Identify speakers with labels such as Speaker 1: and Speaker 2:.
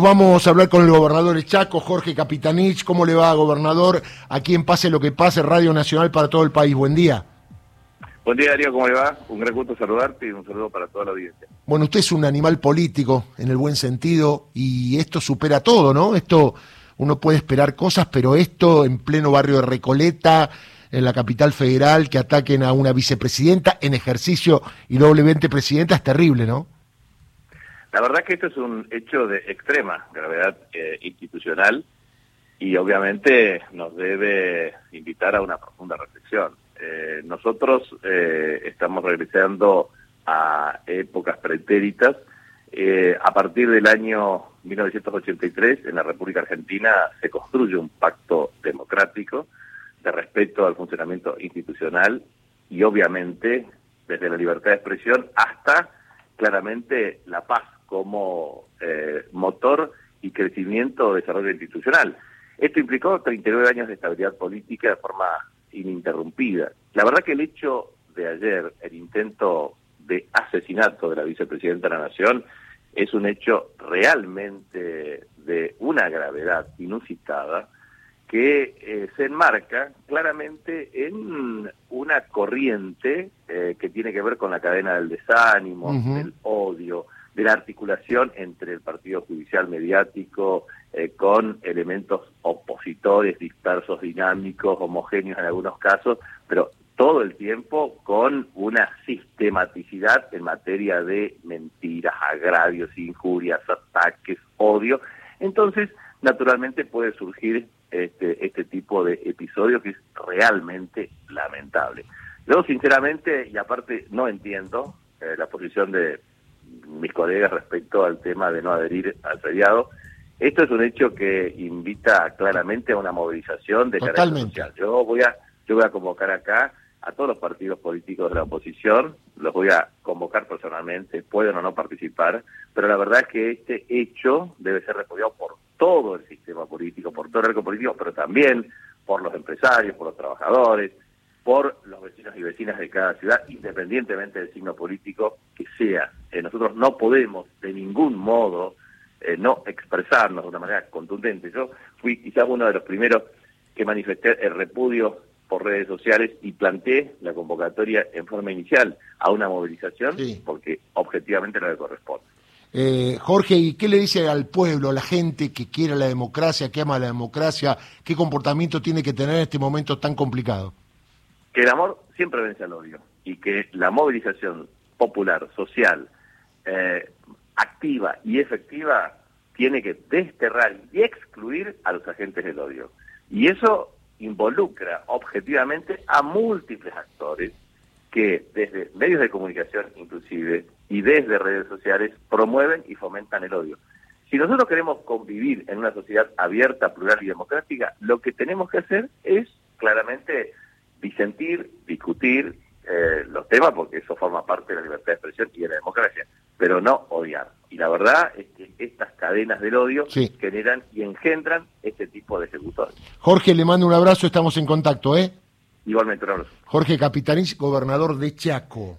Speaker 1: vamos a hablar con el gobernador de Chaco, Jorge Capitanich. ¿Cómo le va, gobernador? Aquí en Pase lo que pase, Radio Nacional para todo el país. Buen día.
Speaker 2: Buen día, Darío, ¿cómo le va? Un gran gusto saludarte y un saludo para toda la audiencia.
Speaker 1: Bueno, usted es un animal político, en el buen sentido, y esto supera todo, ¿no? Esto, uno puede esperar cosas, pero esto en pleno barrio de Recoleta, en la capital federal, que ataquen a una vicepresidenta en ejercicio y doblemente presidenta, es terrible, ¿no?
Speaker 2: La verdad que esto es un hecho de extrema gravedad eh, institucional y obviamente nos debe invitar a una profunda reflexión. Eh, nosotros eh, estamos regresando a épocas pretéritas. a partir del año 1983, en la República Argentina se construye un pacto democrático de respeto al funcionamiento institucional y obviamente desde la libertad de expresión hasta claramente la paz como eh, motor y crecimiento o desarrollo institucional. Esto implicó 39 años de estabilidad política de forma ininterrumpida. La verdad que el hecho de ayer, el intento de asesinato de la vicepresidenta de la Nación, es un hecho realmente de una gravedad inusitada que eh, se enmarca claramente en una corriente eh, que tiene que ver con la cadena del desánimo, del odio, de la articulación entre el Partido Judicial Mediático eh, con elementos opositores, dispersos, dinámicos, homogéneos en algunos casos, pero todo el tiempo con una sistematicidad en materia de mentiras, agravios, injurias, ataques, odio. Entonces, naturalmente puede surgir este, este tipo de episodio que es realmente lamentable. Yo, sinceramente, y aparte no entiendo eh, la posición de mis colegas respecto al tema de no adherir al feriado. Esto es un hecho que invita claramente a una movilización de carácter social. Yo voy a yo voy a convocar acá a todos los partidos políticos de la oposición, los voy a convocar personalmente, pueden o no participar, pero la verdad es que este hecho debe ser repudiado por todo el sistema político, por todo el arco político, pero también por los empresarios, por los trabajadores, por los vecinos y vecinas de cada ciudad, independientemente del signo político que sea. Eh, nosotros no podemos de ningún modo eh, no expresarnos de una manera contundente. Yo fui quizás uno de los primeros que manifesté el repudio por redes sociales y planteé la convocatoria en forma inicial a una movilización porque objetivamente no le corresponde.
Speaker 1: Eh, Jorge, ¿y qué le dice al pueblo, a la gente que quiere la democracia, que ama la democracia? ¿Qué comportamiento tiene que tener en este momento tan complicado?
Speaker 2: Que el amor siempre vence al odio y que la movilización popular, social, eh, activa y efectiva tiene que desterrar y excluir a los agentes del odio. Y eso involucra objetivamente a múltiples actores que desde medios de comunicación inclusive y desde redes sociales promueven y fomentan el odio. Si nosotros queremos convivir en una sociedad abierta, plural y democrática, lo que tenemos que hacer es claramente disentir, discutir eh, los temas, porque eso forma parte de la libertad de expresión y de la democracia, pero no odiar. Y la verdad es que estas cadenas del odio generan y engendran este tipo de ejecutores.
Speaker 1: Jorge, le mando un abrazo, estamos en contacto, ¿eh?
Speaker 2: Igualmente, un abrazo.
Speaker 1: Jorge Capitanich, gobernador de Chaco.